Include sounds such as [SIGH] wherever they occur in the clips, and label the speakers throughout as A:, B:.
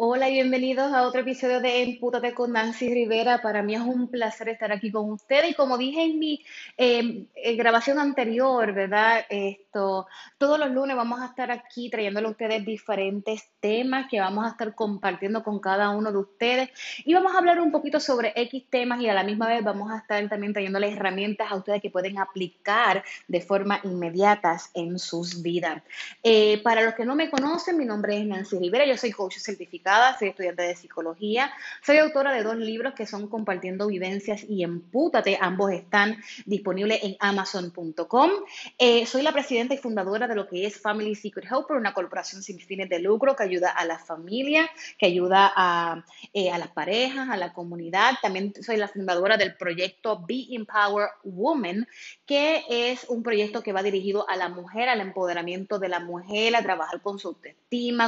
A: Hola y bienvenidos a otro episodio de Empútate con Nancy Rivera. Para mí es un placer estar aquí con ustedes y como dije en mi eh, eh, grabación anterior, ¿verdad? Esto, todos los lunes vamos a estar aquí trayéndole a ustedes diferentes temas que vamos a estar compartiendo con cada uno de ustedes y vamos a hablar un poquito sobre X temas y a la misma vez vamos a estar también trayéndoles herramientas a ustedes que pueden aplicar de forma inmediata en sus vidas. Eh, para los que no me conocen, mi nombre es Nancy Rivera, yo soy coach soy estudiante de psicología, soy autora de dos libros que son Compartiendo Vivencias y Empútate, ambos están disponibles en amazon.com. Eh, soy la presidenta y fundadora de lo que es Family Secret Helper, una corporación sin fines de lucro que ayuda a la familia, que ayuda a, eh, las parejas, a la comunidad. También soy la fundadora del proyecto Be Empower Woman, que es un proyecto que va dirigido a la mujer, al empoderamiento de la mujer, a trabajar con su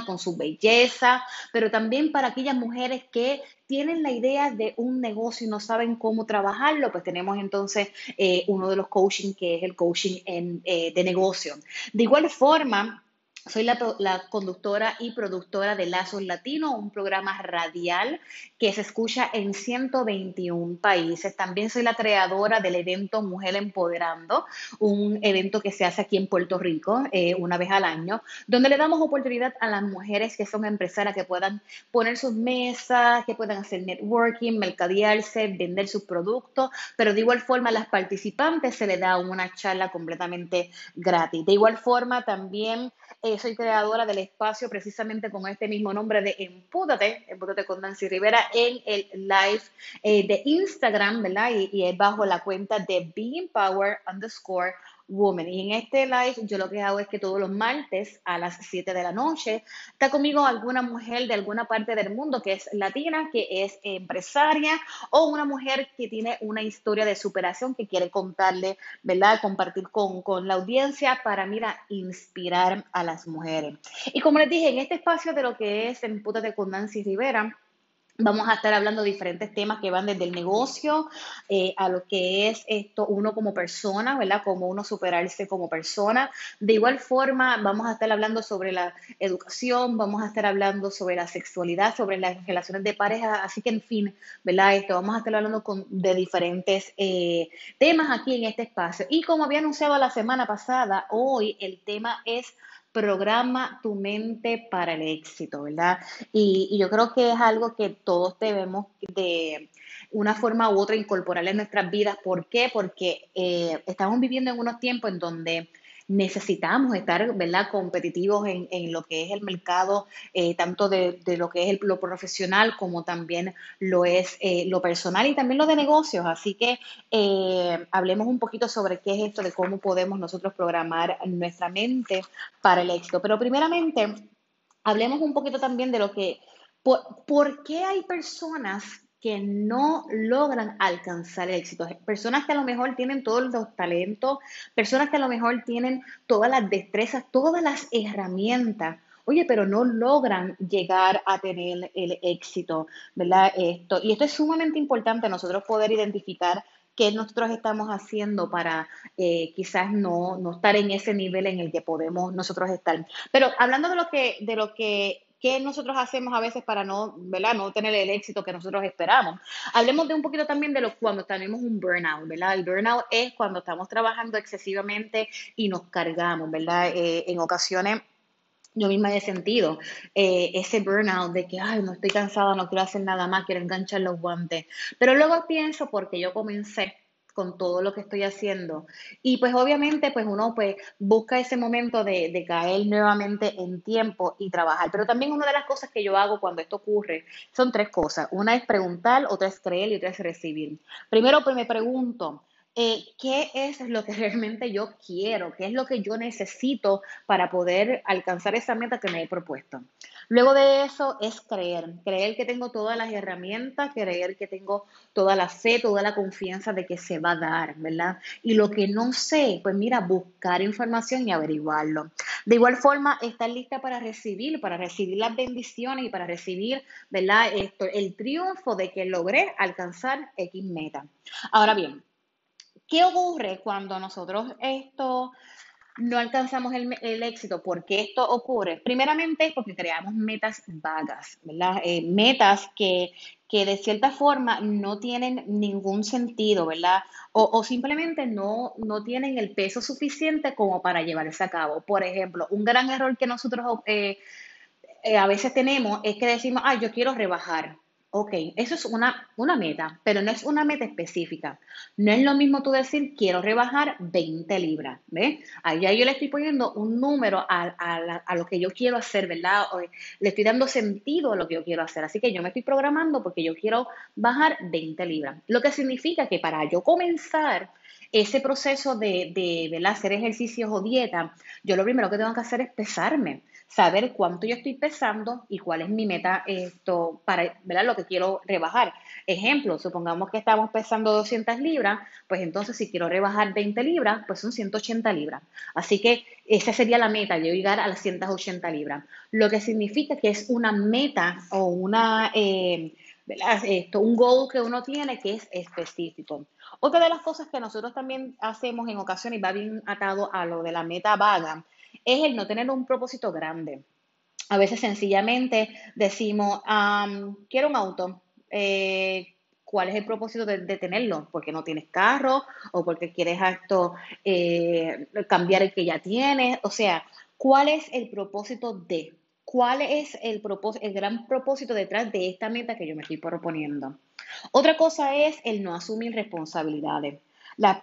A: con su belleza, pero también para aquellas mujeres que tienen la idea de un negocio y no saben cómo trabajarlo, pues tenemos entonces eh, uno de los coaching que es el coaching en, eh, de negocio. De igual forma, soy la, conductora y productora de Lazos Latino, un programa radial que se escucha en 121 países. También soy la creadora del evento Mujer Empoderando, un evento que se hace aquí en Puerto Rico eh, una vez al año, donde le damos oportunidad a las mujeres que son empresarias que puedan poner sus mesas, que puedan hacer networking, mercadearse, vender sus productos, pero de igual forma a las participantes se les da una charla completamente gratis. De igual forma también eh, soy creadora del espacio precisamente con este mismo nombre de Empúdate, Empúdate con Nancy Rivera, en el live eh, de Instagram, ¿verdad? Y, es bajo la cuenta de Being Power underscore Woman. Y en este live yo lo que hago es que todos los martes a las 7 de la noche está conmigo alguna mujer de alguna parte del mundo que es latina, que es empresaria o una mujer que tiene una historia de superación que quiere contarle, ¿verdad? Compartir con, con la audiencia para, mira, inspirar a las mujeres. Y como les dije, en este espacio de lo que es Empútate con Nancy Rivera, Vamos a estar hablando de diferentes temas que van desde el negocio eh, a lo que es esto uno como persona, ¿verdad? Como uno superarse como persona. De igual forma, vamos a estar hablando sobre la educación, vamos a estar hablando sobre la sexualidad, sobre las relaciones de pareja. Así que, en fin, ¿verdad? Esto, vamos a estar hablando con, de diferentes eh, temas aquí en este espacio. Y como había anunciado la semana pasada, hoy el tema es programa tu mente para el éxito, ¿verdad? Y, yo creo que es algo que todos debemos de una forma u otra incorporar en nuestras vidas. ¿Por qué? Porque eh, estamos viviendo en unos tiempos en donde necesitamos estar, ¿verdad?, competitivos en, en lo que es el mercado, eh, tanto de, de, lo que es lo profesional como también lo es eh, lo personal y también lo de negocios. Así que eh, hablemos un poquito sobre qué es esto de cómo podemos nosotros programar nuestra mente para el éxito. Pero primeramente, hablemos un poquito también de lo que, por, ¿por qué hay personas que no logran alcanzar el éxito. Personas que a lo mejor tienen todos los talentos, personas que a lo mejor tienen todas las destrezas, todas las herramientas. Oye, pero no logran llegar a tener el éxito, ¿verdad? Esto, y esto es sumamente importante nosotros poder identificar qué nosotros estamos haciendo para eh, quizás no, no estar en ese nivel en el que podemos nosotros estar. Pero hablando de lo que, de lo que qué nosotros hacemos a veces para no, ¿verdad? no tener el éxito que nosotros esperamos. Hablemos de un poquito también de lo, cuando tenemos un burnout, ¿verdad? El burnout es cuando estamos trabajando excesivamente y nos cargamos, ¿verdad? Eh, en ocasiones yo misma he sentido eh, ese burnout de que, ay, no estoy cansada, no quiero hacer nada más, quiero enganchar los guantes. Pero luego pienso, porque yo comencé con todo lo que estoy haciendo. Y pues obviamente pues uno pues busca ese momento de, de, caer nuevamente en tiempo y trabajar. Pero también una de las cosas que yo hago cuando esto ocurre son tres cosas. Una es preguntar, otra es creer y otra es recibir. Primero pues me pregunto, eh, qué es lo que [LAUGHS] realmente yo quiero, qué es lo que yo necesito para poder alcanzar esa meta que me he propuesto. Luego de eso es creer, creer que tengo todas las herramientas, creer que tengo toda la fe, toda la confianza de que se va a dar, ¿verdad? Y lo que no sé, pues mira, buscar información y averiguarlo. De igual forma, estar lista para recibir, para recibir las bendiciones y para recibir, ¿verdad? Esto, el triunfo de que logré alcanzar X meta. Ahora bien, ¿Qué ocurre cuando nosotros esto no alcanzamos el, el éxito. ¿Por qué esto ocurre? Primeramente es porque creamos metas vagas, ¿verdad? Eh, metas que, que de cierta forma no tienen ningún sentido, ¿verdad? O, o simplemente no, no tienen el peso suficiente como para llevarse a cabo. Por ejemplo, un gran error que nosotros eh, eh, a veces tenemos es que decimos, ah, yo quiero rebajar. Ok, eso es una, una meta, pero no es una meta específica. No es lo mismo tú decir, quiero rebajar 20 libras, ¿ves? Ya yo le estoy poniendo un número a, a, a lo que yo quiero hacer, ¿verdad? O, le estoy dando sentido a lo que yo quiero hacer. Así que yo me estoy programando porque yo quiero bajar 20 libras. Lo que significa que para yo comenzar ese proceso de, de, ¿verdad? hacer ejercicios o dieta, yo lo primero que tengo que hacer es pesarme saber cuánto yo estoy pesando y cuál es mi meta esto para ¿verdad? lo que quiero rebajar. Ejemplo, supongamos que estamos pesando 200 libras, pues entonces si quiero rebajar 20 libras, pues son 180 libras. Así que esa sería la meta, yo llegar a las 180 libras. Lo que significa que es una meta o una, eh. Esto, un goal que uno tiene que es específico. Otra de las cosas que nosotros también hacemos en ocasiones y va bien atado a lo de la meta vaga es el no tener un propósito grande. A veces sencillamente decimos, quiero un auto. Eh, ¿Cuál es el propósito de, de, tenerlo? Porque no tienes carro o porque quieres esto, eh, cambiar el que ya tienes. O sea, ¿cuál es el propósito de? ¿Cuál es el, propósito, el gran propósito detrás de esta meta que yo me estoy proponiendo? Otra cosa es el no asumir responsabilidades.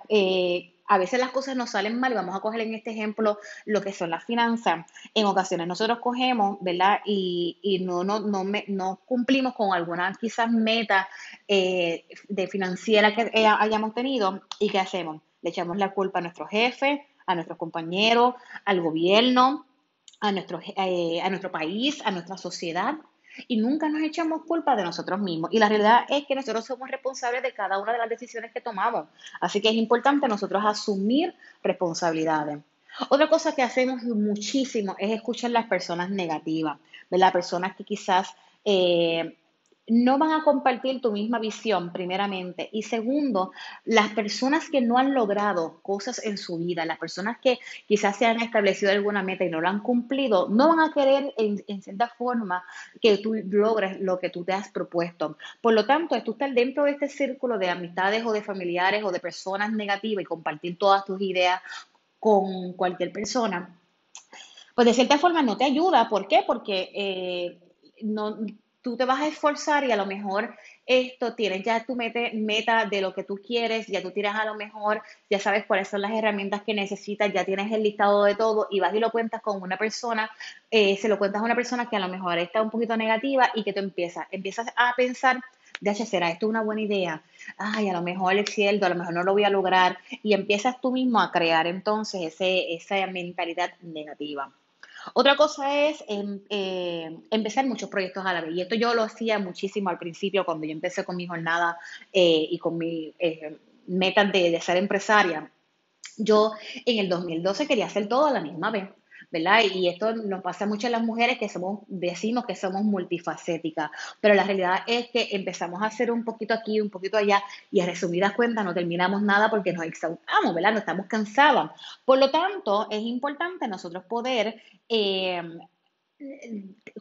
A: Eh, a veces las cosas nos salen mal, vamos a coger en este ejemplo lo que son las finanzas. En ocasiones nosotros cogemos, ¿verdad? Y, y no, no, no, me, no, cumplimos con alguna quizás meta eh, de financiera que eh, hayamos tenido. ¿Y qué hacemos? Le echamos la culpa a nuestro jefe, a nuestros compañeros, al gobierno, a nuestro, eh, a nuestro país, a nuestra sociedad y nunca nos echamos culpa de nosotros mismos. Y la realidad es que nosotros somos responsables de cada una de las decisiones que tomamos. Así que es importante nosotros asumir responsabilidades. Otra cosa que hacemos muchísimo es escuchar las personas negativas, las personas que quizás eh, no van a compartir tu misma visión, primeramente. Y segundo, las personas que no han logrado cosas en su vida, las personas que quizás se han establecido alguna meta y no la han cumplido, no van a querer en, en cierta forma que tú logres lo que tú te has propuesto. Por lo tanto, tú estar dentro de este círculo de amistades o de familiares o de personas negativas y compartir todas tus ideas con cualquier persona, pues de cierta forma no te ayuda. ¿Por qué? Porque eh, no, tú te vas a esforzar y a lo mejor esto tienes ya tu meta, de lo que tú quieres, ya tú tienes a lo mejor, ya sabes cuáles son las herramientas que necesitas, ya tienes el listado de todo y vas y lo cuentas con una persona, eh, se lo cuentas a una persona que a lo mejor está un poquito negativa y que tú empiezas, empiezas a pensar, de será esto una buena idea, ay, a lo mejor es cierto, a lo mejor no lo voy a lograr y empiezas tú mismo a crear entonces ese, esa mentalidad negativa. Otra cosa es em, eh, empezar muchos proyectos a la vez. Y esto yo lo hacía muchísimo al principio cuando yo empecé con mi jornada eh, y con mi eh, meta de, de ser empresaria. Yo en el 2012 quería hacer todo a la misma vez. ¿Verdad? Y esto nos pasa mucho a las mujeres que somos, decimos que somos multifacéticas, pero la realidad es que empezamos a hacer un poquito aquí, un poquito allá, y a resumidas cuentas no terminamos nada porque nos exaustamos, ¿verdad? No estamos cansadas. Por lo tanto, es importante nosotros poder eh,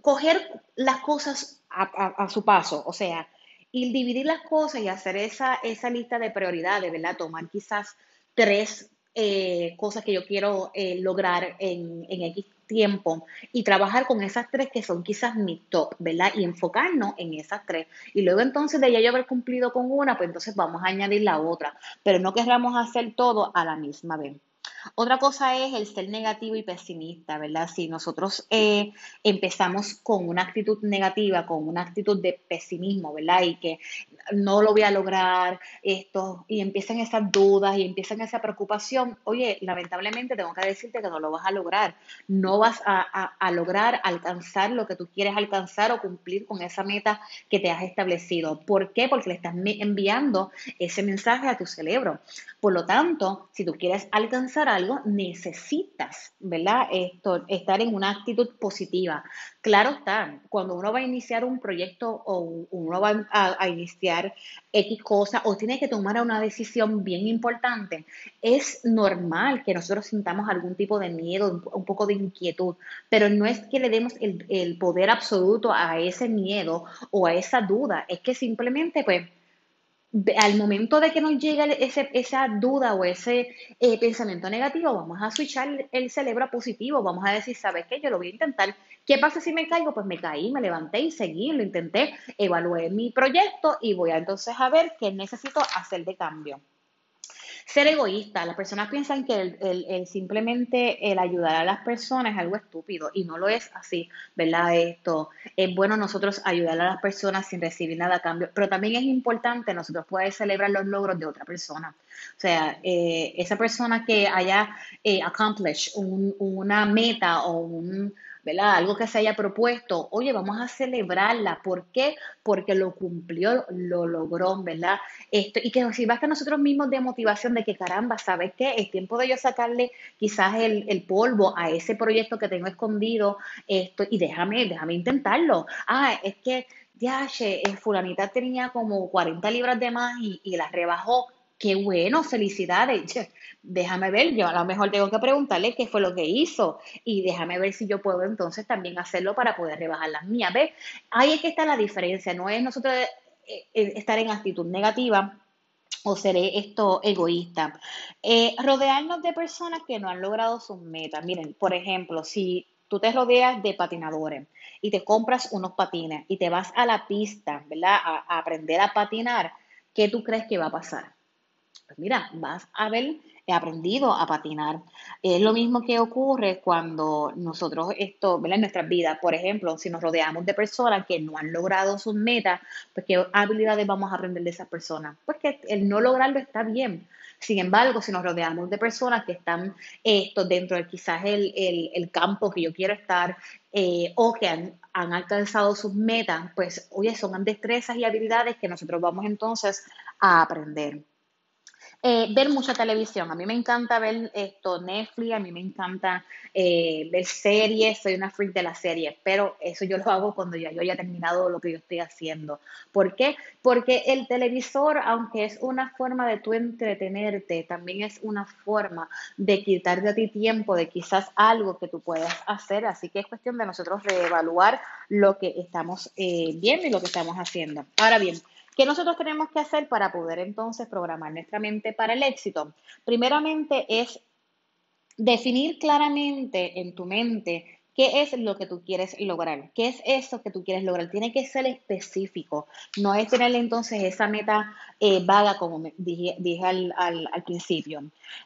A: coger las cosas a su paso, o sea, y dividir las cosas y hacer esa, esa lista de prioridades, ¿verdad? Tomar quizás tres eh, cosas que yo quiero eh, lograr en, en X tiempo y trabajar con esas tres que son quizás mi top, ¿verdad? Y enfocarnos en esas tres. Y luego entonces de ya yo haber cumplido con una, pues entonces vamos a añadir la otra, pero no querramos hacer todo a la misma vez. Otra cosa es el ser negativo y pesimista, ¿verdad? Si nosotros eh, empezamos con una actitud negativa, con una actitud de pesimismo, ¿verdad? Y que no lo voy a lograr, esto, y empiezan esas dudas y empiezan esa preocupación, oye, lamentablemente tengo que decirte que no lo vas a lograr, no vas a, a, lograr alcanzar lo que tú quieres alcanzar o cumplir con esa meta que te has establecido. ¿Por qué? Porque le estás enviando ese mensaje a tu cerebro. Por lo tanto, si tú quieres alcanzar algo, necesitas, ¿verdad? Esto, estar en una actitud positiva. Claro está, cuando uno va a iniciar un proyecto o uno va a, a iniciar X cosa o tiene que tomar una decisión bien importante, es normal que nosotros sintamos algún tipo de miedo, un poco de inquietud, pero no es que le demos el, el poder absoluto a ese miedo o a esa duda, es que simplemente pues al momento de que nos llegue ese, esa duda o ese eh, pensamiento negativo, vamos a switchar el cerebro a positivo, vamos a decir, ¿sabes qué? Yo lo voy a intentar. ¿Qué pasa si me caigo? Pues me caí, me levanté y seguí, lo intenté, evalué mi proyecto y voy a entonces a ver qué necesito hacer de cambio ser egoísta. Las personas piensan que el, simplemente el ayudar a las personas es algo estúpido y no lo es así, ¿verdad? Esto es bueno nosotros ayudar a las personas sin recibir nada a cambio, pero también es importante nosotros poder celebrar los logros de otra persona. O sea, eh, esa persona que haya eh, accomplished una meta o un ¿verdad? Algo que se haya propuesto, oye, vamos a celebrarla. ¿Por qué? Porque lo cumplió, lo logró, ¿verdad? Esto, y que sirva que nosotros mismos de motivación de que caramba, ¿sabes qué? Es tiempo de yo sacarle quizás el, polvo a ese proyecto que tengo escondido, esto, y déjame, déjame intentarlo. Ah, es que ya, fulanita tenía como 40 libras de más y, y las rebajó qué bueno, felicidades. [LAUGHS] Déjame ver, yo a lo mejor tengo que preguntarle qué fue lo que hizo y déjame ver si yo puedo entonces también hacerlo para poder rebajar las mías. ¿Ves? Ahí es que está la diferencia, no es nosotros eh, eh, estar en actitud negativa o seré esto egoísta. Eh, rodearnos de personas que no han logrado sus metas. Miren, por ejemplo, si tú te rodeas de patinadores y te compras unos patines y te vas a la pista, ¿verdad? a aprender a patinar, ¿qué tú crees que va a pasar? Pues mira, vas a haber aprendido a patinar. Es lo mismo que ocurre cuando nosotros esto, ¿verdad? En nuestras vidas, por ejemplo, si nos rodeamos de personas que no han logrado sus metas, pues qué habilidades vamos a aprender de esas personas. Pues que el no lograrlo está bien. Sin embargo, si nos rodeamos de personas que están esto dentro de quizás el, campo que yo quiero estar eh, o que han, han alcanzado sus metas, pues oye, son destrezas y habilidades que nosotros vamos entonces a aprender. Eh, ver mucha televisión. A mí me encanta ver esto, Netflix, a mí me encanta eh, ver series, soy una freak de las series, pero eso yo lo hago cuando ya yo haya terminado lo que yo estoy haciendo. ¿Por qué? Porque el televisor, aunque es una forma de tú entretenerte, también es una forma de quitarte a ti tiempo de quizás algo que tú puedas hacer. Así que es cuestión de nosotros reevaluar lo que estamos eh, viendo y lo que estamos haciendo. Ahora bien, ¿Qué nosotros tenemos que hacer para poder entonces programar nuestra mente para el éxito? Primeramente es definir claramente en tu mente ¿Qué es lo que tú quieres lograr? ¿Qué es eso que tú quieres lograr? Tiene que ser específico. No es tener entonces esa meta eh, vaga, como dije, al, principio.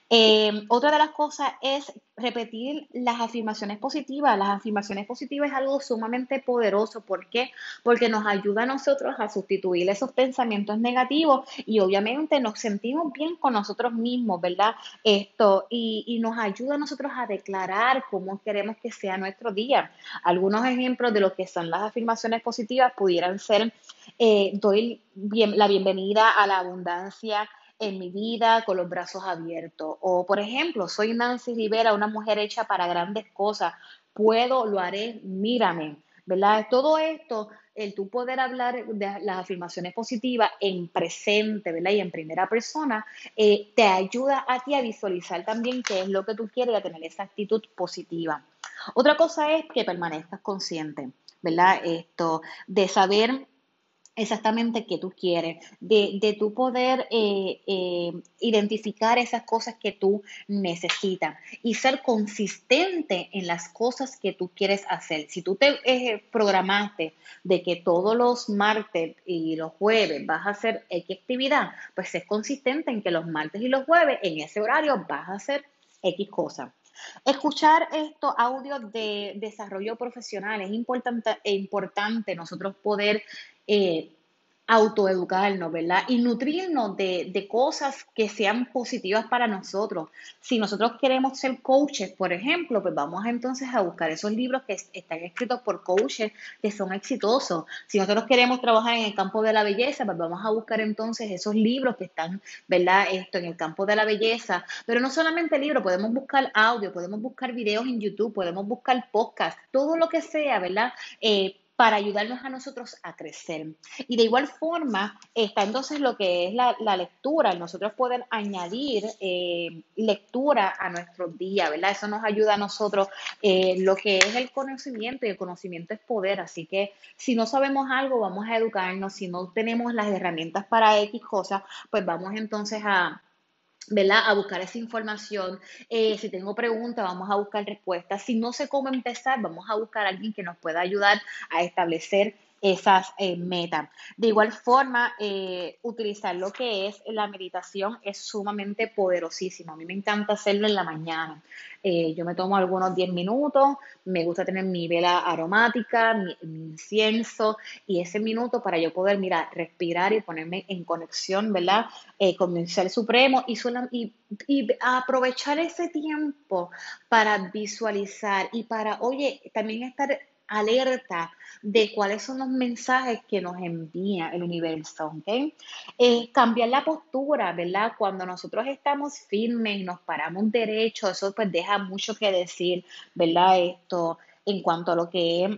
A: Eh, otra de las cosas es repetir las afirmaciones positivas. Las afirmaciones positivas es algo sumamente poderoso. ¿Por qué? Porque nos ayuda a nosotros a sustituir esos pensamientos negativos y obviamente nos sentimos bien con nosotros mismos, ¿verdad? Esto, y, y nos ayuda a nosotros a declarar cómo queremos que sea nuestro día. Algunos ejemplos de lo que son las afirmaciones positivas pudieran ser, eh, doy la bienvenida a la abundancia en mi vida con los brazos abiertos. O, por ejemplo, soy Nancy Rivera, una mujer hecha para grandes cosas. Puedo, lo haré, mírame. ¿Verdad? Todo esto, el tú poder hablar de las afirmaciones positivas en presente, ¿verdad? Y en primera persona, eh, te ayuda a ti a visualizar también qué es lo que tú quieres y a tener esa actitud positiva. Otra cosa es que permanezcas consciente, ¿verdad? Esto, de saber exactamente qué tú quieres, de, de tu poder eh, eh, identificar esas cosas que tú necesitas y ser consistente en las cosas que tú quieres hacer. Si tú te eh, programaste de que todos los martes y los jueves vas a hacer X actividad, pues sé consistente en que los martes y los jueves en ese horario vas a hacer X cosa. Escuchar estos audios de desarrollo profesional es importante, importante nosotros poder eh, autoeducarnos, ¿verdad? Y nutrirnos de, cosas que sean positivas para nosotros. Si nosotros queremos ser coaches, por ejemplo, pues vamos entonces a buscar esos libros que están escritos por coaches que son exitosos. Si nosotros queremos trabajar en el campo de la belleza, pues vamos a buscar entonces esos libros que están, ¿verdad? Esto en el campo de la belleza. Pero no solamente libros, podemos buscar audio, podemos buscar videos en YouTube, podemos buscar podcast, todo lo que sea, ¿verdad? Eh, para ayudarnos a nosotros a crecer. Y de igual forma está entonces lo que es la, lectura, nosotros poder añadir eh, lectura a nuestro día, ¿verdad? Eso nos ayuda a nosotros eh, lo que es el conocimiento y el conocimiento es poder, así que si no sabemos algo vamos a educarnos, si no tenemos las herramientas para X cosas, pues vamos entonces a ¿verdad? A buscar esa información. Eh, si tengo preguntas, vamos a buscar respuestas. Si no sé cómo empezar, vamos a buscar a alguien que nos pueda ayudar a establecer esas eh, metas. De igual forma, eh, utilizar lo que es la meditación es sumamente poderosísimo. A mí me encanta hacerlo en la mañana. Eh, yo me tomo algunos 10 minutos, me gusta tener mi vela aromática, mi, incienso y ese minuto para yo poder, mira, respirar y ponerme en conexión, ¿verdad? con mi ser supremo y, y, y aprovechar ese tiempo para visualizar y para, oye, también estar alerta de cuáles son los mensajes que nos envía el universo, ¿ok? Eh, cambiar la postura, ¿verdad? Cuando nosotros estamos firmes y nos paramos derecho, eso pues deja mucho que decir, ¿verdad? Esto en cuanto a lo que es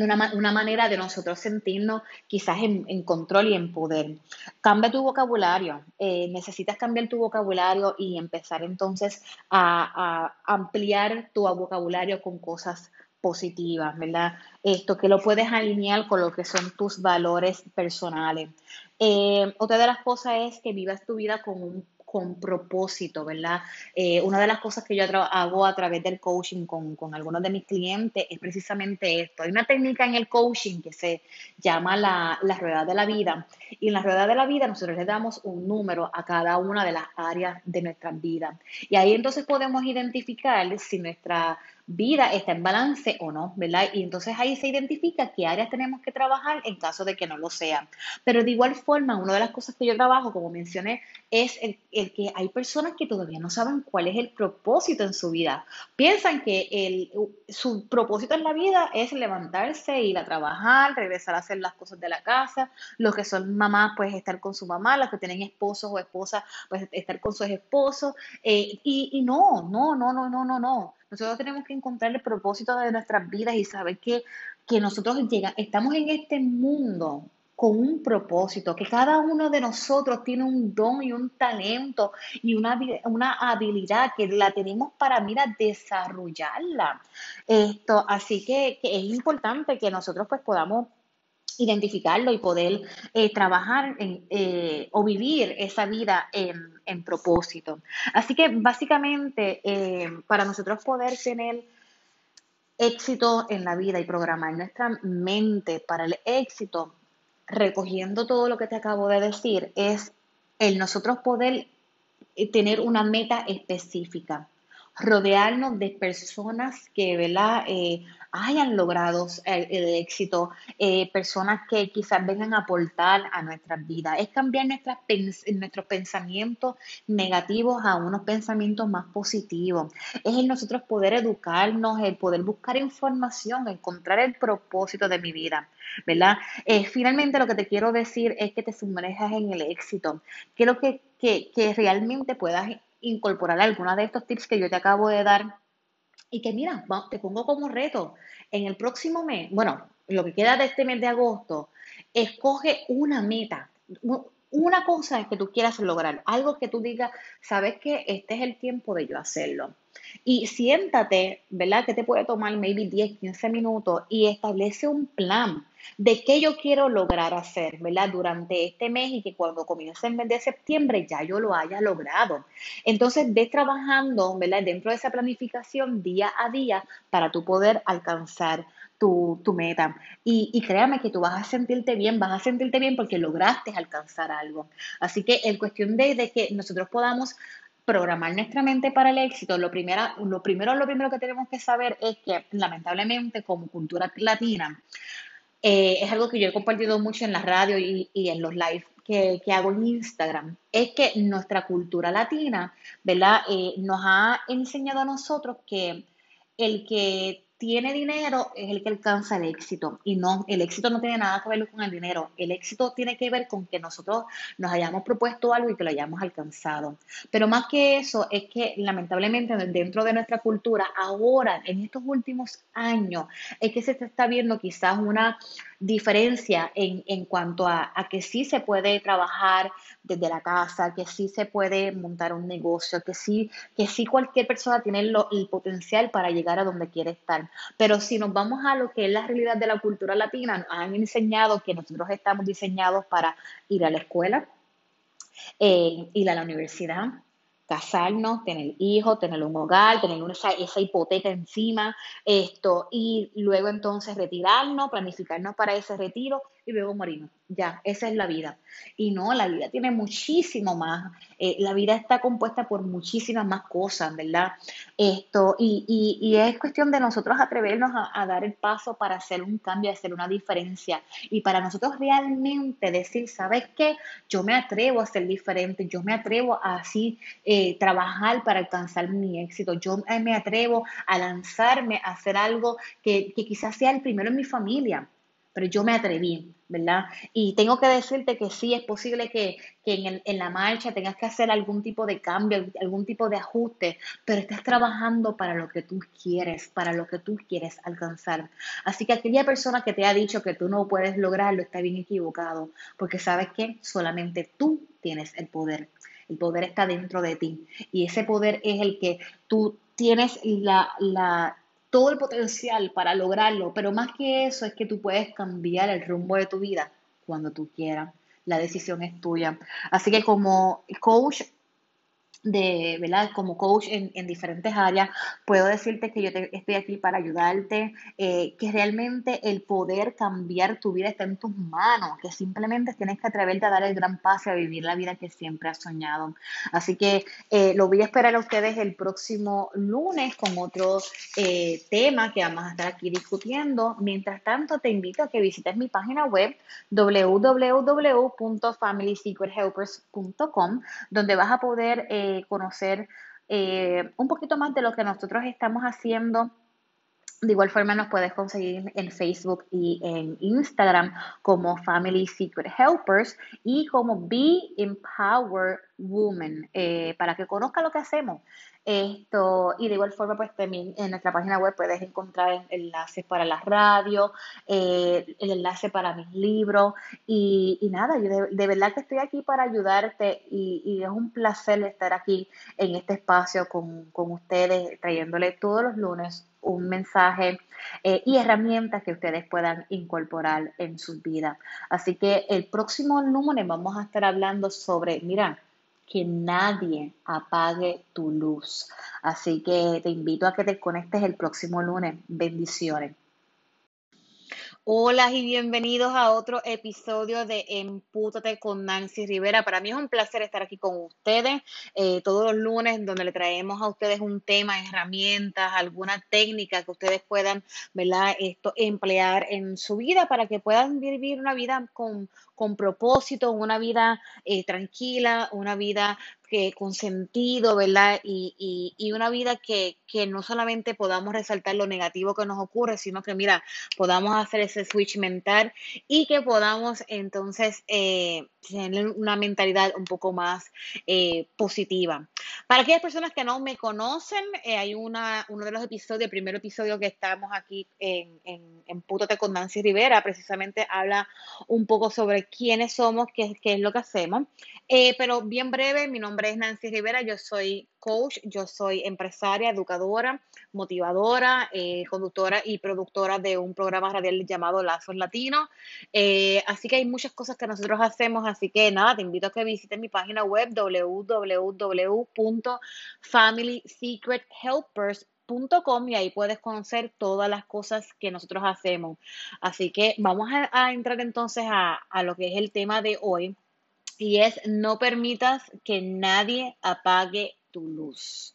A: una, una, manera de nosotros sentirnos quizás en, control y en poder. Cambia tu vocabulario. Eh, necesitas cambiar tu vocabulario y empezar entonces a, a, ampliar tu vocabulario con cosas positivas, ¿verdad? Esto que lo puedes alinear con lo que son tus valores personales. Eh, otra de las cosas es que vivas tu vida con un con propósito, ¿verdad? Eh, una de las cosas que yo hago a través del coaching con, con, algunos de mis clientes es precisamente esto. Hay una técnica en el coaching que se llama la, la rueda de la vida. Y en la rueda de la vida nosotros le damos un número a cada una de las áreas de nuestra vida. Y ahí entonces podemos identificar si nuestra vida está en balance o no, ¿verdad? Y entonces ahí se identifica qué áreas tenemos que trabajar en caso de que no lo sea. Pero de igual forma, una de las cosas que yo trabajo, como mencioné, es el, que hay personas que todavía no saben cuál es el propósito en su vida. Piensan que el, su propósito en la vida es levantarse, ir a trabajar, regresar a hacer las cosas de la casa. Los que son mamás, pues estar con su mamá. Los que tienen esposos o esposas, pues estar con sus esposos. Eh, y, y no, no, no, no, no, no, no. Nosotros tenemos que encontrar el propósito de nuestras vidas y saber que, que nosotros llega, estamos en este mundo con un propósito, que cada uno de nosotros tiene un don y un talento y una, una habilidad que la tenemos para, mira, desarrollarla. Esto, así que, que es importante que nosotros pues podamos identificarlo y poder eh, trabajar en, eh, o vivir esa vida en, propósito. Así que básicamente eh, para nosotros poder tener éxito en la vida y programar nuestra mente para el éxito, recogiendo todo lo que te acabo de decir, es el nosotros poder tener una meta específica rodearnos de personas que ¿verdad? Eh, hayan logrado el, éxito, eh, personas que quizás vengan a aportar a nuestras vidas. Es cambiar nuestras, nuestros pensamientos negativos a unos pensamientos más positivos. Es el nosotros poder educarnos, el poder buscar información, encontrar el propósito de mi vida. ¿verdad? Eh, finalmente lo que te quiero decir es que te sumerjas en el éxito. Quiero que, que, que realmente puedas incorporar algunos de estos tips que yo te acabo de dar y que mira, te pongo como reto. En el próximo mes, bueno, lo que queda de este mes de agosto, escoge una meta, una cosa que tú quieras lograr, algo que tú digas, sabes que este es el tiempo de yo hacerlo. Y siéntate, ¿verdad? Que te puede tomar maybe 10, 15 minutos y establece un plan de qué yo quiero lograr hacer, ¿verdad? Durante este mes y que cuando comience el mes de septiembre ya yo lo haya logrado. Entonces, ves trabajando, ¿verdad? Dentro de esa planificación día a día para tú poder alcanzar tu, meta. Y, y, créame que tú vas a sentirte bien, vas a sentirte bien porque lograste alcanzar algo. Así que en cuestión de que nosotros podamos programar nuestra mente para el éxito, lo, primero, lo primero, lo primero que tenemos que saber es que lamentablemente como cultura latina, eh, es algo que yo he compartido mucho en la radio y, en los live que, hago en Instagram, es que nuestra cultura latina, ¿verdad? Eh, nos ha enseñado a nosotros que el que tiene dinero es el que alcanza el éxito. Y no, el éxito no tiene nada que ver con el dinero. El éxito tiene que ver con que nosotros nos hayamos propuesto algo y que lo hayamos alcanzado. Pero más que eso, es que lamentablemente dentro de nuestra cultura, ahora, en estos últimos años, es que se está viendo quizás una diferencia en, en cuanto a, que sí se puede trabajar desde la casa, que sí se puede montar un negocio, que sí, que sí cualquier persona tiene el potencial para llegar a donde quiere estar. Pero si nos vamos a lo que es la realidad de la cultura latina, nos han enseñado que nosotros estamos diseñados para ir a la escuela, eh, ir a la universidad, casarnos, tener hijos, tener un hogar, tener esa, esa hipoteca encima, esto, y luego entonces retirarnos, planificarnos para ese retiro y luego morimos. Ya, esa es la vida. Y no, la vida tiene muchísimo más. Eh, la vida está compuesta por muchísimas más cosas, ¿verdad? Esto, y, y, es cuestión de nosotros atrevernos a, dar el paso para hacer un cambio, hacer una diferencia. Y para nosotros realmente decir, ¿sabes qué? Yo me atrevo a ser diferente, yo me atrevo a así eh, trabajar para alcanzar mi éxito, yo me atrevo a lanzarme a hacer algo que, que quizás sea el primero en mi familia pero yo me atreví, ¿verdad? Y tengo que decirte que sí, es posible que, en, en, la marcha tengas que hacer algún tipo de cambio, algún tipo de ajuste, pero estás trabajando para lo que tú quieres, para lo que tú quieres alcanzar. Así que aquella persona que te ha dicho que tú no puedes lograrlo está bien equivocado, porque sabes que solamente tú tienes el poder. El poder está dentro de ti y ese poder es el que tú tienes la, la todo el potencial para lograrlo, pero más que eso es que tú puedes cambiar el rumbo de tu vida cuando tú quieras. La decisión es tuya. Así que como coach de, ¿verdad? Como coach en, en, diferentes áreas, puedo decirte que yo estoy aquí para ayudarte, eh, que realmente el poder cambiar tu vida está en tus manos, que simplemente tienes que atreverte a dar el gran paso a vivir la vida que siempre has soñado. Así que eh, lo voy a esperar a ustedes el próximo lunes con otro eh, tema que vamos a estar aquí discutiendo. Mientras tanto, te invito a que visites mi página web www.familysecrethelpers.com, donde vas a poder conocer eh, un poquito más de lo que nosotros estamos haciendo. De igual forma nos puedes conseguir en Facebook y en Instagram como Family Secret Helpers y como Be Empowered Woman eh, para que conozca lo que hacemos. Esto, y de igual forma, pues también en nuestra página web puedes encontrar enlaces para la radio, eh, el enlace para mis libros y, nada, yo de, verdad que estoy aquí para ayudarte y, es un placer estar aquí en este espacio con, ustedes, trayéndole todos los lunes un mensaje eh, y herramientas que ustedes puedan incorporar en su vida. Así que el próximo lunes vamos a estar hablando sobre, mira, que nadie apague tu luz. Así que te invito a que te conectes el próximo lunes. Bendiciones. Hola y bienvenidos a otro episodio de Empútate con Nancy Rivera. Para mí es un placer estar aquí con ustedes eh, todos los lunes, donde le traemos a ustedes un tema, herramientas, alguna técnica que ustedes puedan, ¿verdad? Esto emplear en su vida para que puedan vivir una vida con, con propósito, una vida eh, tranquila, una vida que, con sentido, ¿verdad? Y, y, una vida que, que, no solamente podamos resaltar lo negativo que nos ocurre, sino que, mira, podamos hacer ese switch mental y que podamos entonces eh, tener una mentalidad un poco más eh, positiva. Para aquellas personas que no me conocen, eh, hay una, uno de los episodios, el primer episodio que estamos aquí en, en, en Pútate con Nancy Rivera, precisamente habla un poco sobre quiénes somos, qué, qué es lo que hacemos. pero bien breve, mi nombre es Nancy Rivera, yo soy coach, yo soy empresaria, educadora, motivadora, eh, conductora y productora de un programa radial llamado Lazos Latinos. Eh, así que hay muchas cosas que nosotros hacemos, así que nada, te invito a que visites mi página web www.familysecrethelpers.com y ahí puedes conocer todas las cosas que nosotros hacemos. Así que vamos a, entrar entonces a, a lo que es el tema de hoy y es no permitas que nadie apague tu luz.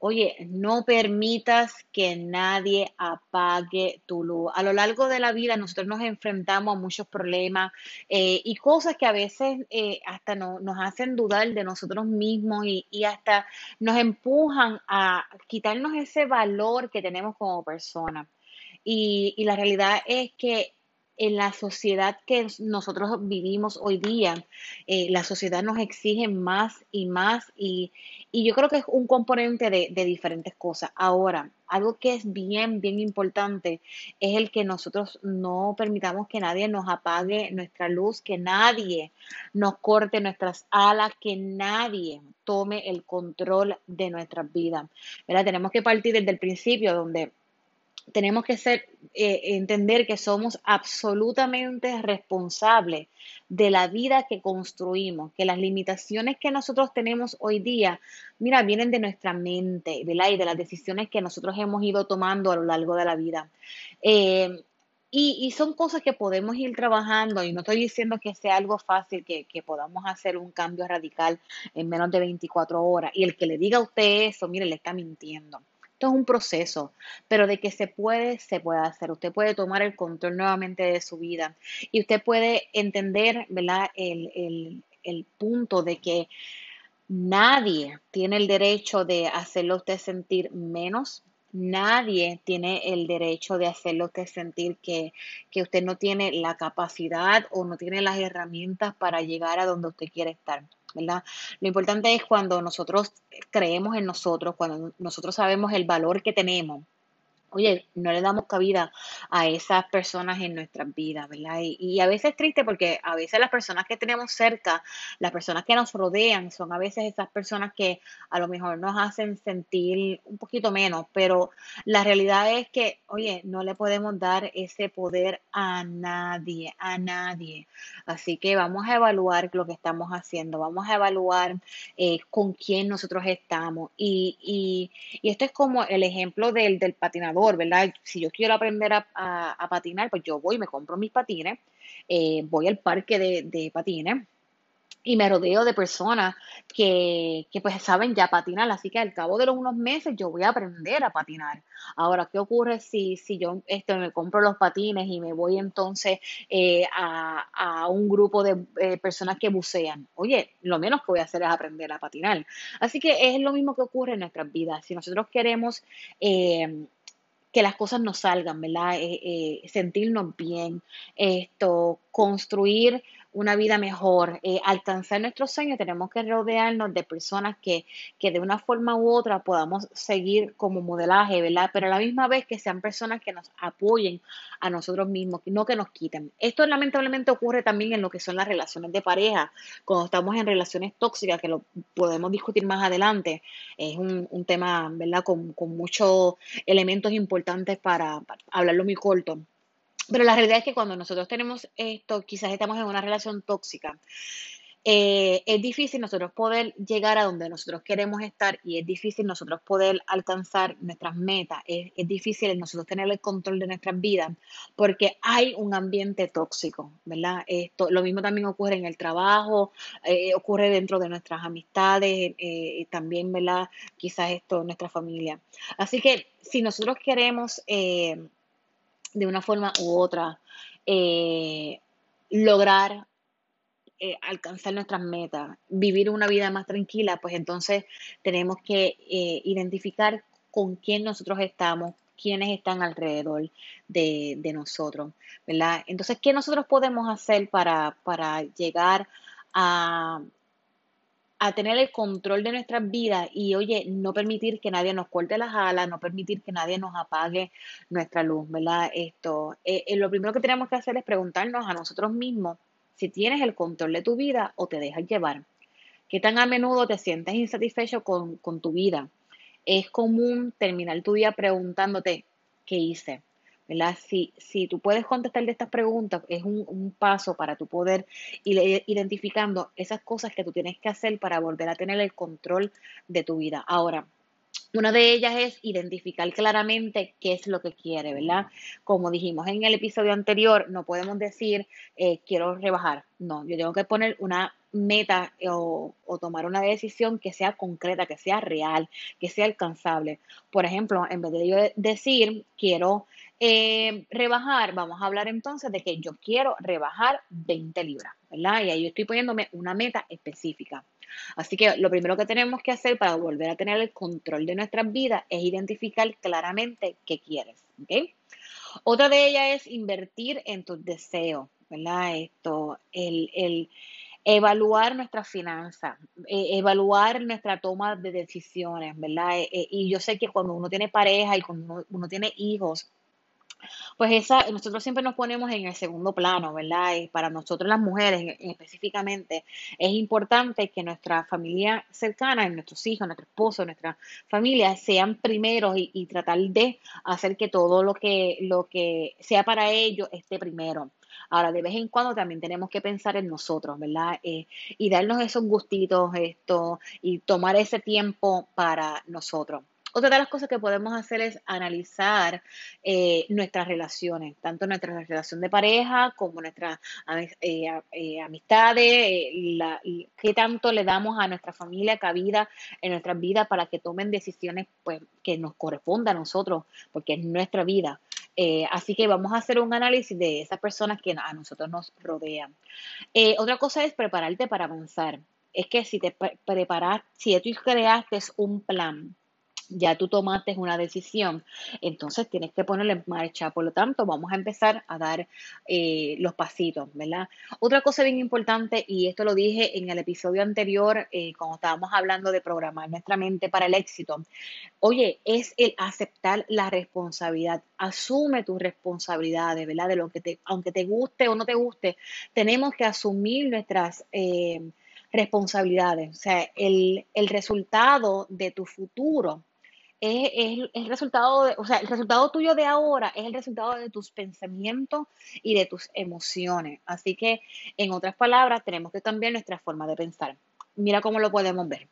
A: Oye, no permitas que nadie apague tu luz. A lo largo de la vida nosotros nos enfrentamos a muchos problemas eh, y cosas que a veces eh, hasta no- nos hacen dudar de nosotros mismos y, hasta nos empujan a quitarnos ese valor que tenemos como personas. Y, y la realidad es que en la sociedad que nosotros vivimos hoy día, eh, la sociedad nos exige más y más y, y yo creo que es un componente de, diferentes cosas. Ahora, algo que es bien, bien importante es el que nosotros no permitamos que nadie nos apague nuestra luz, que nadie nos corte nuestras alas, que nadie tome el control de nuestras vidas. ¿Verdad? Tenemos que partir desde el principio donde tenemos que ser, eh, entender que somos absolutamente responsables de la vida que construimos, que las limitaciones que nosotros tenemos hoy día, mira, vienen de nuestra mente, ¿verdad? Y de las decisiones que nosotros hemos ido tomando a lo largo de la vida. Eh, y, son cosas que podemos ir trabajando y no estoy diciendo que sea algo fácil, que podamos hacer un cambio radical en menos de 24 horas. Y el que le diga a usted eso, mire, le está mintiendo. Esto es un proceso, pero de que se puede, se puede hacer. Usted puede tomar el control nuevamente de su vida y usted puede entender, ¿verdad? El, el, el punto de que nadie tiene el derecho de hacerlo usted sentir menos. Nadie tiene el derecho de hacerlo usted sentir que, que usted no tiene la capacidad o no tiene las herramientas para llegar a donde usted quiere estar. ¿verdad? Lo importante es cuando nosotros creemos en nosotros, cuando nosotros sabemos el valor que tenemos, Oye, no le damos cabida a esas personas en nuestras vidas, ¿verdad? Y, a veces es triste porque a veces las personas que tenemos cerca, las personas que nos rodean, son a veces esas personas que a lo mejor nos hacen sentir un poquito menos, pero la realidad es que, oye, no le podemos dar ese poder a nadie, a nadie. Así que vamos a evaluar lo que estamos haciendo, vamos a evaluar eh, con quién nosotros estamos. Y, y, y esto es como el ejemplo del, del patinador, ¿verdad? Si yo quiero aprender a, patinar, pues yo voy me compro mis patines, eh, voy al parque de, patines y me rodeo de personas que, que pues saben ya patinar, así que al cabo de los unos meses yo voy a aprender a patinar. Ahora, ¿qué ocurre si, si yo este, me compro los patines y me voy entonces eh, a, a un grupo de eh, personas que bucean? Oye, lo menos que voy a hacer es aprender a patinar. Así que es lo mismo que ocurre en nuestras vidas. Si nosotros queremos... que las cosas nos salgan, ¿verdad? Eh, eh, sentirnos bien, esto, construir una vida mejor, eh, alcanzar nuestros sueños, tenemos que rodearnos de personas que, que de una forma u otra podamos seguir como modelaje, ¿verdad? Pero a la misma vez que sean personas que nos apoyen a nosotros mismos, no que nos quiten. Esto lamentablemente ocurre también en lo que son las relaciones de pareja, cuando estamos en relaciones tóxicas, que lo podemos discutir más adelante, es un, un tema, ¿verdad? Con, con muchos elementos importantes para, para hablarlo muy corto. Pero la realidad es que cuando nosotros tenemos esto, quizás estamos en una relación tóxica, eh, es difícil nosotros poder llegar a donde nosotros queremos estar y es difícil nosotros poder alcanzar nuestras metas, es, es difícil nosotros tener el control de nuestras vidas porque hay un ambiente tóxico, ¿verdad? Esto, lo mismo también ocurre en el trabajo, eh, ocurre dentro de nuestras amistades, eh, también, ¿verdad? Quizás esto en nuestra familia. Así que si nosotros queremos eh, de una forma u otra eh, lograr eh, alcanzar nuestras metas, vivir una vida más tranquila, pues entonces tenemos que eh, identificar con quién nosotros estamos, quiénes están alrededor de, de nosotros, ¿verdad? Entonces, ¿qué nosotros podemos hacer para, para llegar a, a tener el control de nuestras vidas y, oye, no permitir que nadie nos corte las alas, no permitir que nadie nos apague nuestra luz, ¿verdad? Esto, eh, eh, lo primero que tenemos que hacer es preguntarnos a nosotros mismos si tienes el control de tu vida o te dejas llevar. ¿Qué tan a menudo te sientes insatisfecho con, con tu vida? Es común terminar tu día preguntándote, ¿qué hice? ¿Verdad? Si, si tú puedes contestar de estas preguntas, es un, un paso para tu poder ir identificando esas cosas que tú tienes que hacer para volver a tener el control de tu vida. Ahora, Una de ellas es identificar claramente qué es lo que quiere, ¿verdad? Como dijimos en el episodio anterior, no podemos decir eh, quiero rebajar. No, yo tengo que poner una meta o, tomar una decisión que sea concreta, que sea real, que sea alcanzable. Por ejemplo, en vez de yo decir quiero eh, rebajar, vamos a hablar entonces de que yo quiero rebajar 20 libras, ¿verdad? Y ahí yo estoy poniéndome una meta específica. Así que lo primero que tenemos que hacer para volver a tener el control de nuestras vidas es identificar claramente qué quieres. ¿ok? Otra de ellas es invertir en tus deseos, ¿verdad? Esto, el, evaluar nuestras finanzas, e, evaluar nuestra toma de decisiones, ¿verdad? E, e, y yo sé que cuando uno tiene pareja y cuando uno tiene hijos, pues esa, nosotros siempre nos ponemos en el segundo plano, ¿verdad? Y para nosotros las mujeres específicamente es importante que nuestra familia cercana, nuestros hijos, nuestro esposo, nuestra familia sean primeros y, tratar de hacer que todo lo que, lo que sea para ellos esté primero. Ahora, de vez en cuando también tenemos que pensar en nosotros, ¿verdad? Eh, y darnos esos gustitos, esto, y tomar ese tiempo para nosotros. Otra de las cosas que podemos hacer es analizar eh, nuestras relaciones, tanto nuestra relación de pareja como nuestras eh, eh, amistades, qué tanto le damos a nuestra familia cabida en nuestras vidas para que tomen decisiones pues, que nos correspondan a nosotros, porque es nuestra vida. así que vamos a hacer un análisis de esas personas que a nosotros nos rodean. otra cosa es prepararte para avanzar. Es que si te preparas, si tú creaste un plan, ya tú tomaste una decisión, entonces tienes que ponerla en marcha. Por lo tanto, vamos a empezar a dar eh, los pasitos, ¿verdad? Otra cosa bien importante, y esto lo dije en el episodio anterior, eh, cuando estábamos hablando de programar nuestra mente para el éxito, oye, es el aceptar la responsabilidad. Asume tus responsabilidades, ¿verdad? De lo que te, aunque te guste o no te guste, tenemos que asumir nuestras... Eh, responsabilidades, o sea, el, el resultado de tu futuro es, el resultado, o sea, el resultado tuyo de ahora es el resultado de tus pensamientos y de tus emociones. Así que, en otras palabras, tenemos que cambiar nuestra forma de pensar. Mira cómo lo podemos ver.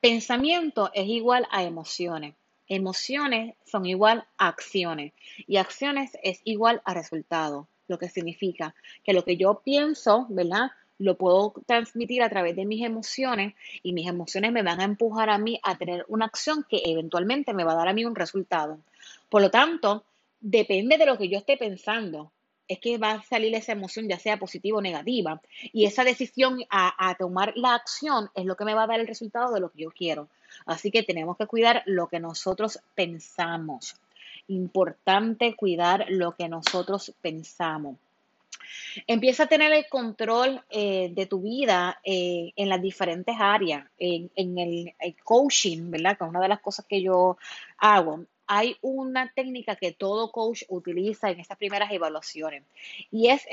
A: Pensamiento es igual a emociones. Emociones son igual a acciones y acciones es igual a resultado, lo que significa que lo que yo pienso, ¿verdad? Lo puedo transmitir a través de mis emociones y mis emociones me van a empujar a mí a tener una acción que eventualmente me va a dar a mí un resultado. Por lo tanto, depende de lo que yo esté pensando, es que va a salir esa emoción, ya sea positiva o negativa. Y esa decisión a, tomar la acción es lo que me va a dar el resultado de lo que yo quiero. Así que tenemos que cuidar lo que nosotros pensamos. Importante cuidar lo que nosotros pensamos. Empieza a tener el control eh, de tu vida eh, en las diferentes áreas, en, el, coaching, ¿verdad? Que es una de las cosas que yo hago. Hay una técnica que todo coach utiliza en estas primeras evaluaciones y es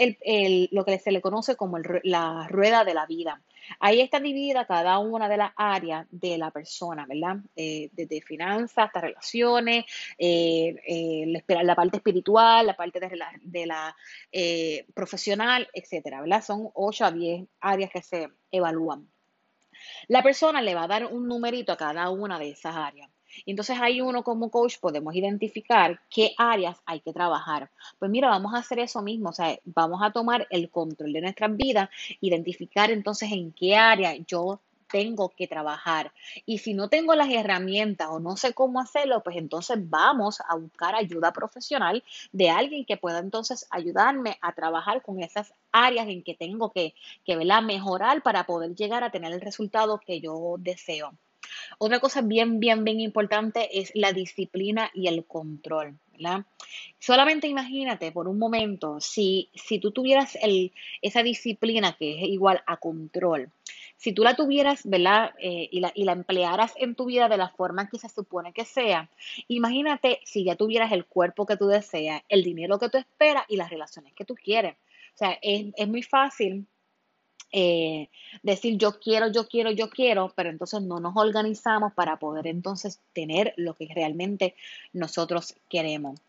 A: lo que se le conoce como la rueda de la vida. Ahí está dividida cada una de las áreas de la persona, ¿verdad? Eh, desde finanzas hasta relaciones, eh, eh, la, parte espiritual, la parte de la, la profesional, etcétera, ¿verdad? Son 8 a 10 áreas que se evalúan. La persona le va a dar un numerito a cada una de esas áreas. Entonces ahí uno como coach podemos identificar qué áreas hay que trabajar. Pues mira, vamos a hacer eso mismo, o sea, vamos a tomar el control de nuestras vidas, identificar entonces en qué área yo tengo que trabajar. Y si no tengo las herramientas o no sé cómo hacerlo, pues entonces vamos a buscar ayuda profesional de alguien que pueda entonces ayudarme a trabajar con esas áreas en que tengo que, que mejorar para poder llegar a tener el resultado que yo deseo. Otra cosa bien, bien, bien importante es la disciplina y el control, ¿verdad? Solamente imagínate por un momento, si, si tú tuvieras el, esa disciplina que es igual a control, si tú la tuvieras, ¿verdad? Eh, y, la, y la emplearas en tu vida de la forma que se supone que sea, imagínate si ya tuvieras el cuerpo que tú deseas, el dinero que tú esperas y las relaciones que tú quieres. O sea, es, es muy fácil eh, decir yo quiero, yo quiero, yo quiero, pero entonces no nos organizamos para poder entonces tener lo que realmente nosotros queremos.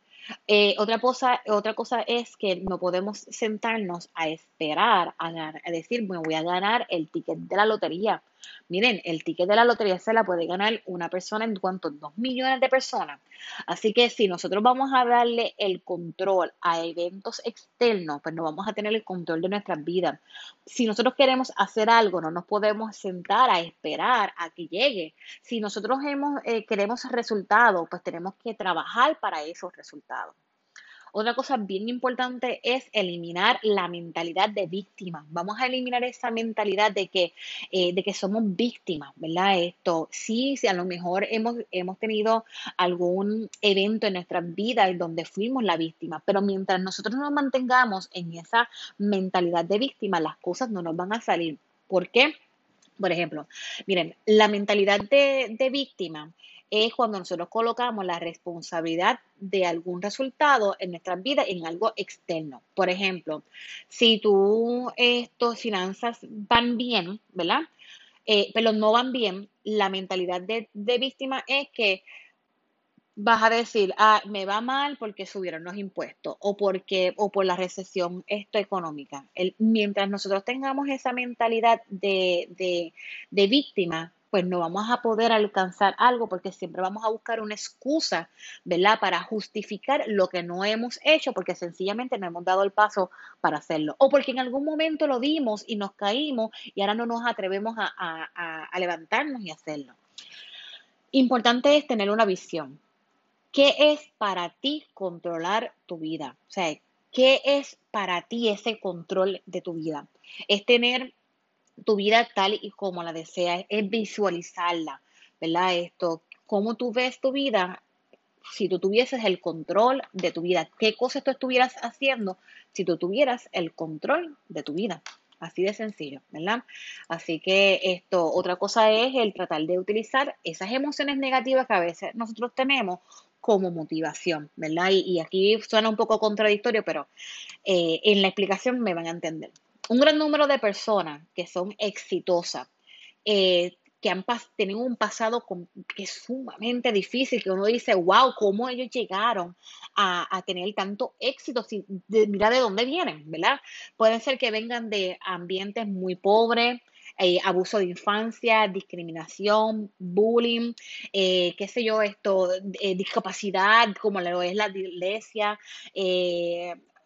A: Eh, otra, cosa, otra cosa es que no podemos sentarnos a esperar a, a decir, me voy a ganar el ticket de la lotería. Miren, el ticket de la lotería se la puede ganar una persona en cuanto a dos millones de personas. Así que si nosotros vamos a darle el control a eventos externos, pues no vamos a tener el control de nuestras vidas. Si nosotros queremos hacer algo, no nos podemos sentar a esperar a que llegue. Si nosotros hemos, eh, queremos resultados, pues tenemos que trabajar para esos resultados. Otra cosa bien importante es eliminar la mentalidad de víctima. Vamos a eliminar esa mentalidad de que, eh, de que somos víctimas, ¿verdad? Esto, sí, si a lo mejor hemos, hemos tenido algún evento en nuestras vidas donde fuimos la víctima, pero mientras nosotros nos mantengamos en esa mentalidad de víctima, las cosas no nos van a salir. ¿Por qué? Por ejemplo, miren, la mentalidad de, de víctima es cuando nosotros colocamos la responsabilidad de algún resultado en nuestras vidas en algo externo. Por ejemplo, si tú, tus finanzas van bien, ¿verdad? Eh, pero no van bien, la mentalidad de, víctima es que vas a decir, ah, me va mal porque subieron los impuestos o porque o por la recesión esto económica. mientras nosotros tengamos esa mentalidad de, de, de víctima, pues no vamos a poder alcanzar algo porque siempre vamos a buscar una excusa, ¿verdad? Para justificar lo que no hemos hecho porque sencillamente no hemos dado el paso para hacerlo. O porque en algún momento lo dimos y nos caímos y ahora no nos atrevemos a, levantarnos y hacerlo. Importante es tener una visión. ¿Qué es para ti controlar tu vida? O sea, ¿qué es para ti ese control de tu vida? Es tener tu vida tal y como la deseas, es visualizarla, ¿verdad? Esto, cómo tú ves tu vida, si tú tuvieses el control de tu vida, qué cosas tú estuvieras haciendo si tú tuvieras el control de tu vida. Así de sencillo, ¿verdad? Así que esto, otra cosa es el tratar de utilizar esas emociones negativas que a veces nosotros tenemos como motivación, ¿verdad? Y, aquí suena un poco contradictorio, pero eh, en la explicación me van a entender un gran número de personas que son exitosas, eh, que han tenido un pasado que es sumamente difícil, que uno dice, wow, ¿cómo ellos llegaron a, tener tanto éxito? Si, mira de dónde vienen, ¿verdad? Pueden ser que vengan de ambientes muy pobres, eh, abuso de infancia, discriminación, bullying, eh, qué sé yo, esto, discapacidad, como lo es la iglesia,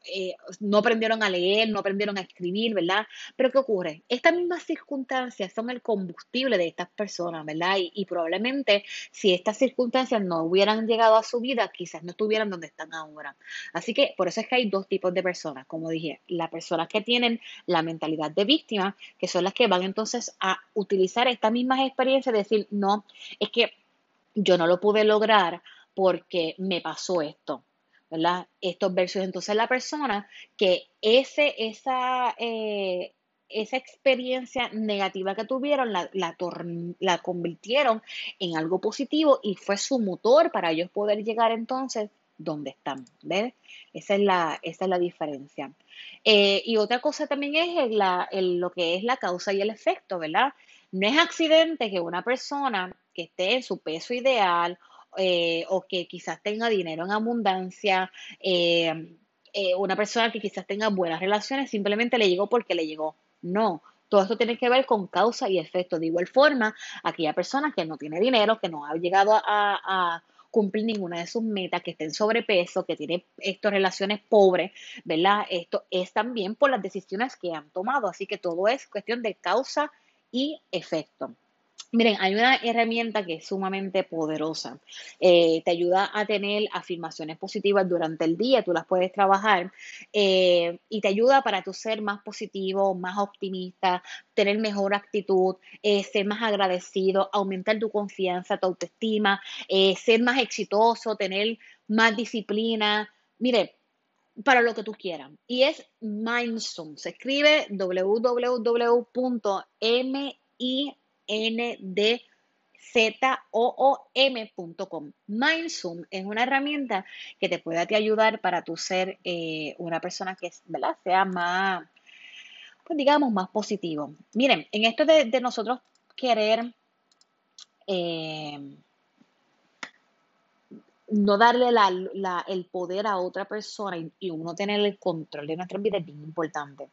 A: eh, no aprendieron a leer, no aprendieron a escribir, ¿verdad? Pero ¿qué ocurre? Estas mismas circunstancias son el combustible de estas personas, ¿verdad? Y, probablemente si estas circunstancias no hubieran llegado a su vida, quizás no estuvieran donde están ahora. Así que por eso es que hay dos tipos de personas, como dije, las personas que tienen la mentalidad de víctima, que son las que van entonces a utilizar estas mismas experiencias, decir, no, es que yo no lo pude lograr porque me pasó esto ¿verdad? Estos versos. Entonces la persona que ese, esa, eh, esa experiencia negativa que tuvieron la, la, convirtieron en algo positivo y fue su motor para ellos poder llegar entonces donde están. ¿ves? Esa es la, esa es la diferencia. Eh, y otra cosa también es la, lo que es la causa y el efecto, ¿verdad? No es accidente que una persona que esté en su peso ideal eh, o que quizás tenga dinero en abundancia, eh, eh, una persona que quizás tenga buenas relaciones, simplemente le llegó porque le llegó. No, todo esto tiene que ver con causa y efecto. De igual forma, aquella persona que no tiene dinero, que no ha llegado a, cumplir ninguna de sus metas, que esté en sobrepeso, que tiene estas relaciones pobres, ¿verdad? Esto es también por las decisiones que han tomado. Así que todo es cuestión de causa y efecto. Miren, hay una herramienta que es sumamente poderosa. Eh, te ayuda a tener afirmaciones positivas durante el día, tú las puedes trabajar eh, y te ayuda para tu ser más positivo, más optimista, tener mejor actitud, eh, ser más agradecido, aumentar tu confianza, tu autoestima, ser más exitoso, tener más disciplina. Mire, para lo que tú quieras. Y es Mindsum. Se escribe www.mi ndzoom.com. Mindzoom es una herramienta que te puede ayudar para tu ser eh, una persona que sea más, pues digamos, más positivo. Miren, en esto de, nosotros querer, eh, no darle la, el poder a otra persona y, uno tener el control de nuestra vida es bien importante.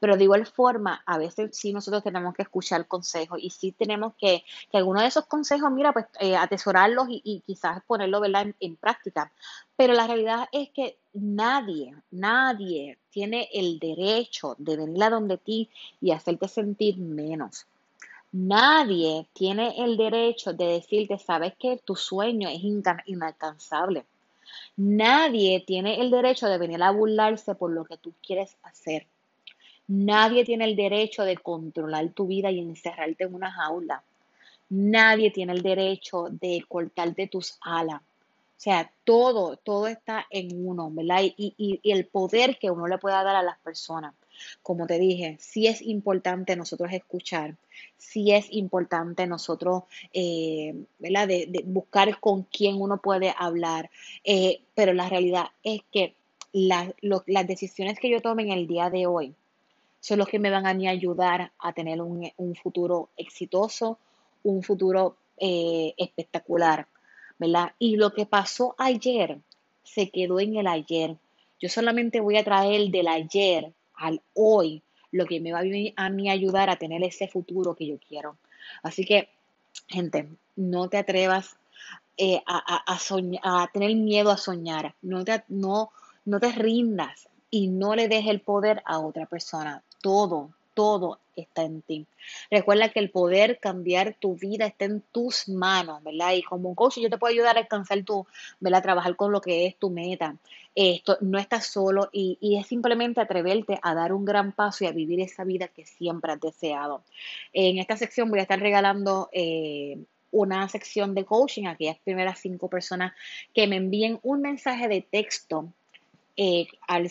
A: Pero de igual forma, a veces sí nosotros tenemos que escuchar consejos y sí tenemos que, que algunos de esos consejos, mira, pues eh, atesorarlos y, y quizás ponerlo, ¿verdad?, en, en práctica. Pero la realidad es que nadie, nadie tiene el derecho de venir a donde ti y hacerte sentir menos. Nadie tiene el derecho de decirte, sabes que tu sueño es inalcanzable. Nadie tiene el derecho de venir a burlarse por lo que tú quieres hacer. Nadie tiene el derecho de controlar tu vida y encerrarte en una jaula. Nadie tiene el derecho de cortarte tus alas. O sea, todo, todo está en uno, ¿verdad? Y, y- y el poder que uno le pueda dar a las personas. Como te dije, sí es importante nosotros escuchar, sí es importante nosotros, eh, ¿verdad? De, buscar con quién uno puede hablar, eh, pero la realidad es que las decisiones que yo tome en el día de hoy son los que me van a ayudar a tener un, un futuro exitoso, un futuro eh, espectacular, ¿verdad? Y lo que pasó ayer se quedó en el ayer. Yo solamente voy a traer del ayer al hoy lo que me va a, a mí ayudar a tener ese futuro que yo quiero. Así que, gente, no te atrevas eh, a, a- a soñ- a tener miedo a soñar. No te, no, no te rindas y no le des el poder a otra persona. Todo, todo está en ti. Recuerda que el poder cambiar tu vida está en tus manos, ¿verdad? Y como un coach yo te puedo ayudar a alcanzar tu, ¿verdad? Trabajar con lo que es tu meta. Esto, no estás solo y, y es simplemente atreverte a dar un gran paso y a vivir esa vida que siempre has deseado. En esta sección voy a estar regalando eh, una sección de coaching a aquellas primeras cinco personas que me envíen un mensaje de texto eh, al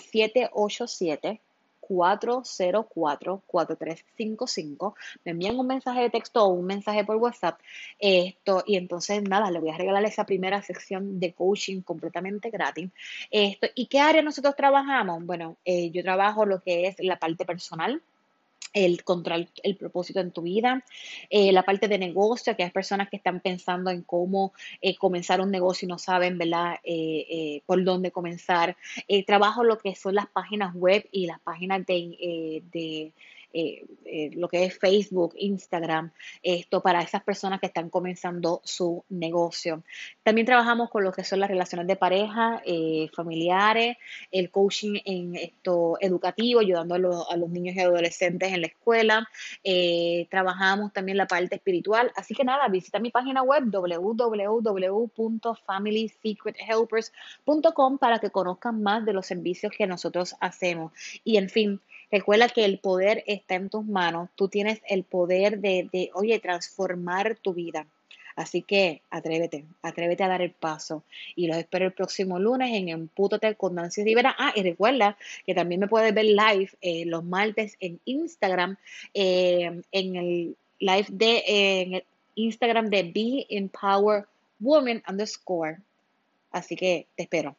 A: 787-404-4355. Me envían un mensaje de texto o un mensaje por WhatsApp. Esto, y entonces nada, le voy a regalar esa primera sección de coaching completamente gratis. Esto, ¿y qué área nosotros trabajamos? Bueno, eh, yo trabajo lo que es la parte personal el controlar el propósito en tu vida, eh, la parte de negocio, que hay personas que están pensando en cómo eh, comenzar un negocio y no saben, ¿verdad?, eh, eh, por dónde comenzar. Trabajo lo que son las páginas web y las páginas de eh, eh, lo que es Facebook, Instagram, esto para esas personas que están comenzando su negocio. También trabajamos con lo que son las relaciones de pareja, eh, familiares, el coaching en esto educativo, ayudando a, los- niños y adolescentes en la escuela. Trabajamos también la parte espiritual. Así que nada, visita mi página web www.familysecrethelpers.com para que conozcan más de los servicios que nosotros hacemos. Y en fin, recuerda que el poder está en tus manos. Tú tienes el poder de, de oye, transformar tu vida. Así que atrévete, atrévete a dar el paso. Y los espero el próximo lunes en Empútate con Nancy Rivera. Ah, y recuerda que también me puedes ver live eh, los martes en Instagram, eh, en el live de eh, en el Instagram de Be Empower Woman underscore. Así que te espero.